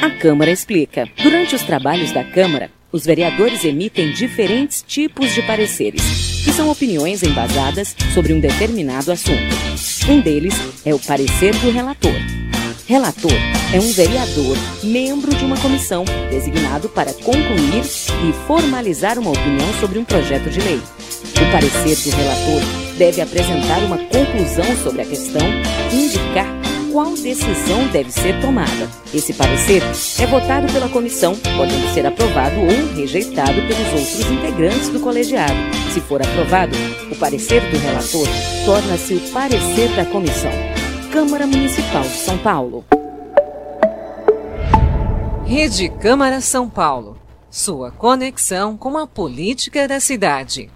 A Câmara explica. Durante os trabalhos da Câmara, os vereadores emitem diferentes tipos de pareceres, que são opiniões embasadas sobre um determinado assunto. Um deles é o parecer do relator. Relator é um vereador, membro de uma comissão, designado para concluir e formalizar uma opinião sobre um projeto de lei. O parecer do relator deve apresentar uma conclusão sobre a questão indicar qual decisão deve ser tomada. Esse parecer é votado pela comissão, podendo ser aprovado ou rejeitado pelos outros integrantes do colegiado. Se for aprovado, o parecer do relator torna-se o parecer da comissão. Câmara Municipal de São Paulo. Rede Câmara São Paulo. Sua conexão com a política da cidade.